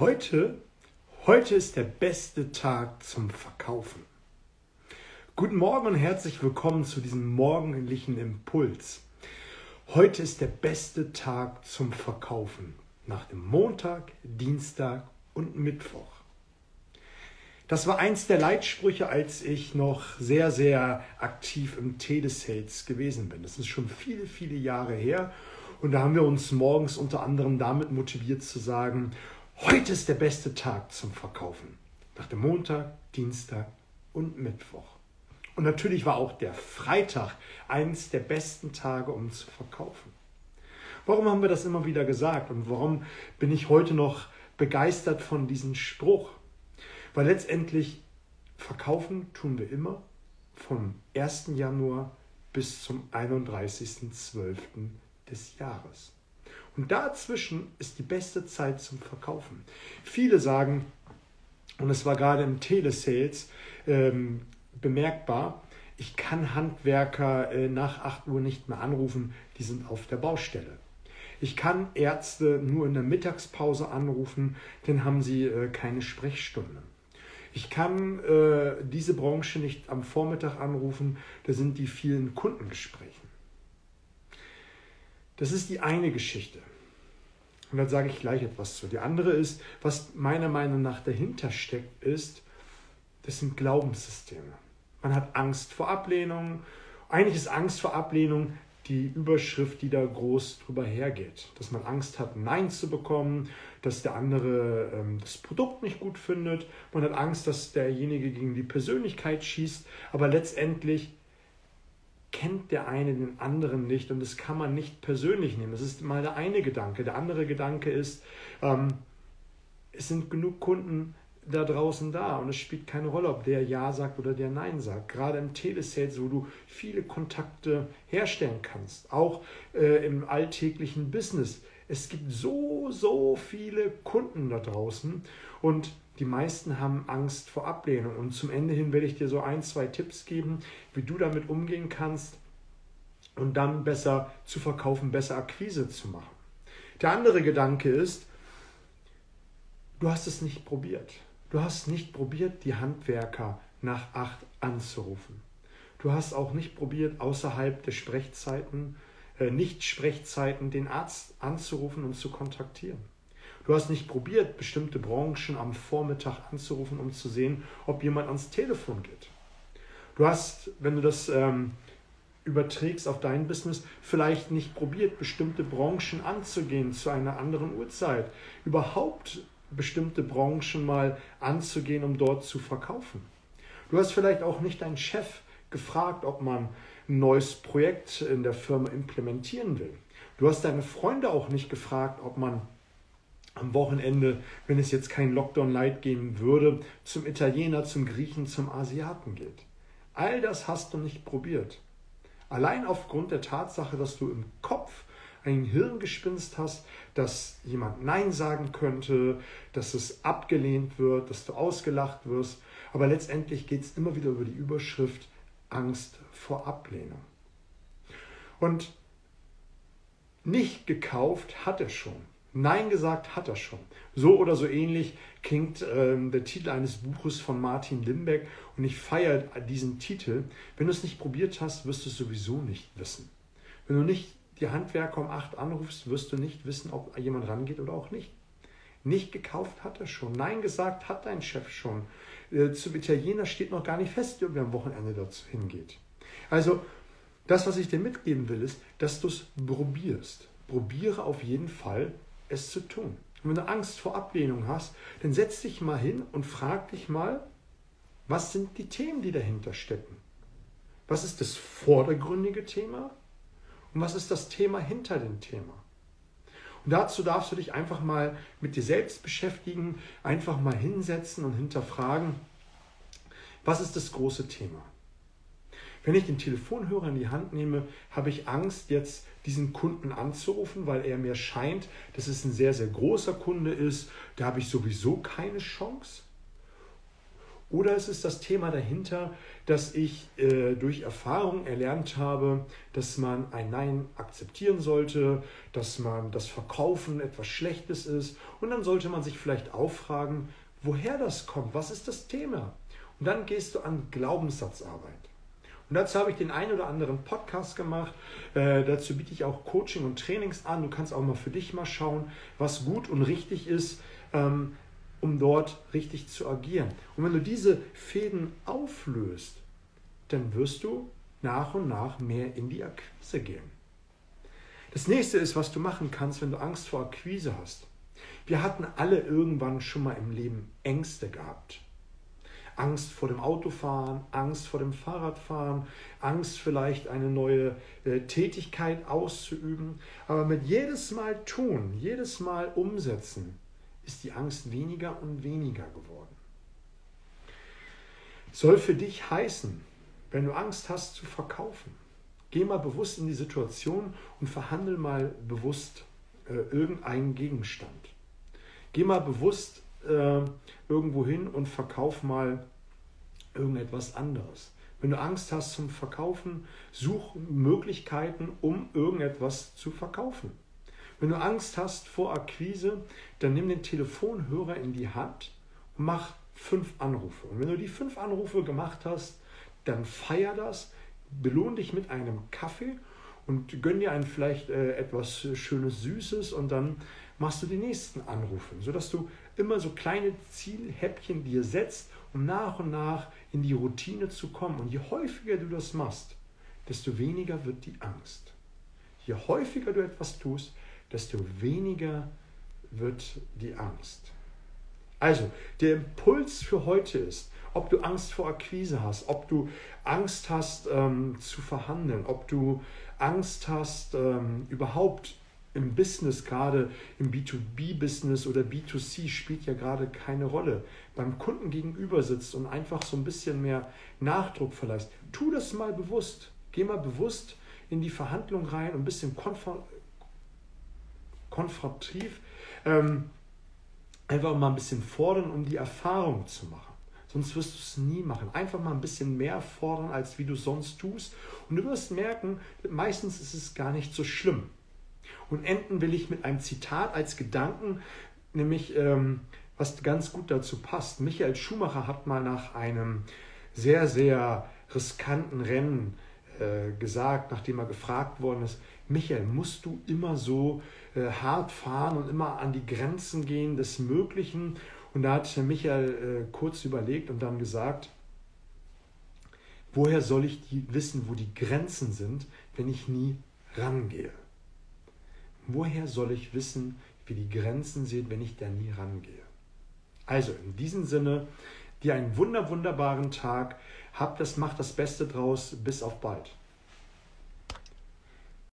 Heute, heute ist der beste Tag zum Verkaufen. Guten Morgen und herzlich willkommen zu diesem morgendlichen Impuls. Heute ist der beste Tag zum Verkaufen. Nach dem Montag, Dienstag und Mittwoch. Das war eins der Leitsprüche, als ich noch sehr, sehr aktiv im Telesales gewesen bin. Das ist schon viele, viele Jahre her. Und da haben wir uns morgens unter anderem damit motiviert zu sagen, Heute ist der beste Tag zum Verkaufen. Nach dem Montag, Dienstag und Mittwoch. Und natürlich war auch der Freitag eines der besten Tage, um zu verkaufen. Warum haben wir das immer wieder gesagt und warum bin ich heute noch begeistert von diesem Spruch? Weil letztendlich verkaufen tun wir immer vom 1. Januar bis zum 31.12. des Jahres. Und dazwischen ist die beste Zeit zum Verkaufen. Viele sagen, und es war gerade im Telesales ähm, bemerkbar, ich kann Handwerker äh, nach 8 Uhr nicht mehr anrufen, die sind auf der Baustelle. Ich kann Ärzte nur in der Mittagspause anrufen, dann haben sie äh, keine Sprechstunde. Ich kann äh, diese Branche nicht am Vormittag anrufen, da sind die vielen Kundengespräche. Das ist die eine Geschichte. Und dann sage ich gleich etwas zu. Die andere ist, was meiner Meinung nach dahinter steckt, ist, das sind Glaubenssysteme. Man hat Angst vor Ablehnung. Eigentlich ist Angst vor Ablehnung die Überschrift, die da groß drüber hergeht. Dass man Angst hat, Nein zu bekommen, dass der andere ähm, das Produkt nicht gut findet. Man hat Angst, dass derjenige gegen die Persönlichkeit schießt. Aber letztendlich kennt der eine den anderen nicht und das kann man nicht persönlich nehmen. Das ist mal der eine Gedanke. Der andere Gedanke ist, ähm, es sind genug Kunden da draußen da und es spielt keine Rolle, ob der Ja sagt oder der Nein sagt. Gerade im Telesales, wo du viele Kontakte herstellen kannst, auch äh, im alltäglichen Business. Es gibt so, so viele Kunden da draußen und die meisten haben Angst vor Ablehnung. Und zum Ende hin werde ich dir so ein, zwei Tipps geben, wie du damit umgehen kannst und dann besser zu verkaufen, besser Akquise zu machen. Der andere Gedanke ist, du hast es nicht probiert. Du hast nicht probiert, die Handwerker nach acht anzurufen. Du hast auch nicht probiert, außerhalb der Sprechzeiten, äh, Nicht-Sprechzeiten, den Arzt anzurufen und zu kontaktieren. Du hast nicht probiert, bestimmte Branchen am Vormittag anzurufen, um zu sehen, ob jemand ans Telefon geht. Du hast, wenn du das ähm, überträgst auf dein Business, vielleicht nicht probiert, bestimmte Branchen anzugehen zu einer anderen Uhrzeit. Überhaupt bestimmte Branchen mal anzugehen, um dort zu verkaufen. Du hast vielleicht auch nicht deinen Chef gefragt, ob man ein neues Projekt in der Firma implementieren will. Du hast deine Freunde auch nicht gefragt, ob man am Wochenende, wenn es jetzt kein Lockdown Light geben würde, zum Italiener, zum Griechen, zum Asiaten geht. All das hast du nicht probiert. Allein aufgrund der Tatsache, dass du im Kopf ein Hirngespinst hast, dass jemand Nein sagen könnte, dass es abgelehnt wird, dass du ausgelacht wirst. Aber letztendlich geht es immer wieder über die Überschrift Angst vor Ablehnung. Und nicht gekauft hat er schon. Nein gesagt hat er schon. So oder so ähnlich klingt ähm, der Titel eines Buches von Martin Limbeck und ich feiere diesen Titel. Wenn du es nicht probiert hast, wirst du es sowieso nicht wissen. Wenn du nicht die Handwerker um acht anrufst, wirst du nicht wissen, ob jemand rangeht oder auch nicht. Nicht gekauft hat er schon. Nein gesagt hat dein Chef schon. Äh, zum Italiener steht noch gar nicht fest, ob er am Wochenende dazu hingeht. Also, das, was ich dir mitgeben will, ist, dass du es probierst. Probiere auf jeden Fall es zu tun. Und wenn du Angst vor Ablehnung hast, dann setz dich mal hin und frag dich mal, was sind die Themen, die dahinter stecken? Was ist das vordergründige Thema? Und was ist das Thema hinter dem Thema? Und dazu darfst du dich einfach mal mit dir selbst beschäftigen, einfach mal hinsetzen und hinterfragen, was ist das große Thema? Wenn ich den Telefonhörer in die Hand nehme, habe ich Angst, jetzt diesen Kunden anzurufen, weil er mir scheint, dass es ein sehr, sehr großer Kunde ist. Da habe ich sowieso keine Chance. Oder es ist das Thema dahinter, dass ich äh, durch Erfahrung erlernt habe, dass man ein Nein akzeptieren sollte, dass man das Verkaufen etwas Schlechtes ist. Und dann sollte man sich vielleicht auffragen, woher das kommt, was ist das Thema. Und dann gehst du an Glaubenssatzarbeit. Und dazu habe ich den einen oder anderen Podcast gemacht. Äh, dazu biete ich auch Coaching und Trainings an. Du kannst auch mal für dich mal schauen, was gut und richtig ist. Ähm, um dort richtig zu agieren. Und wenn du diese Fäden auflöst, dann wirst du nach und nach mehr in die Akquise gehen. Das nächste ist, was du machen kannst, wenn du Angst vor Akquise hast. Wir hatten alle irgendwann schon mal im Leben Ängste gehabt. Angst vor dem Autofahren, Angst vor dem Fahrradfahren, Angst vielleicht eine neue äh, Tätigkeit auszuüben. Aber mit jedes Mal tun, jedes Mal umsetzen, ist die Angst weniger und weniger geworden. Soll für dich heißen, wenn du Angst hast zu verkaufen, geh mal bewusst in die Situation und verhandel mal bewusst äh, irgendeinen Gegenstand. Geh mal bewusst äh, irgendwo hin und verkauf mal irgendetwas anderes. Wenn du Angst hast zum Verkaufen, such Möglichkeiten, um irgendetwas zu verkaufen. Wenn du Angst hast vor Akquise, dann nimm den Telefonhörer in die Hand und mach fünf Anrufe. Und wenn du die fünf Anrufe gemacht hast, dann feier das, belohn dich mit einem Kaffee und gönn dir ein vielleicht äh, etwas Schönes, Süßes und dann machst du die nächsten Anrufe, sodass du immer so kleine Zielhäppchen dir setzt, um nach und nach in die Routine zu kommen. Und je häufiger du das machst, desto weniger wird die Angst. Je häufiger du etwas tust, desto weniger wird die Angst. Also, der Impuls für heute ist, ob du Angst vor Akquise hast, ob du Angst hast ähm, zu verhandeln, ob du Angst hast ähm, überhaupt im Business, gerade im B2B-Business oder B2C spielt ja gerade keine Rolle. Beim Kunden gegenüber sitzt und einfach so ein bisschen mehr Nachdruck verleihst. Tu das mal bewusst. Geh mal bewusst in die Verhandlung rein und ein bisschen konfrontativ, ähm, einfach mal ein bisschen fordern, um die Erfahrung zu machen. Sonst wirst du es nie machen. Einfach mal ein bisschen mehr fordern, als wie du sonst tust. Und du wirst merken, meistens ist es gar nicht so schlimm. Und enden will ich mit einem Zitat als Gedanken, nämlich ähm, was ganz gut dazu passt. Michael Schumacher hat mal nach einem sehr, sehr riskanten Rennen äh, gesagt, nachdem er gefragt worden ist, Michael, musst du immer so äh, hart fahren und immer an die Grenzen gehen des Möglichen? Und da hat Michael äh, kurz überlegt und dann gesagt, woher soll ich die wissen, wo die Grenzen sind, wenn ich nie rangehe? Woher soll ich wissen, wie die Grenzen sind, wenn ich da nie rangehe? Also in diesem Sinne, dir einen wunder, wunderbaren Tag. Hab das, mach das Beste draus. Bis auf bald.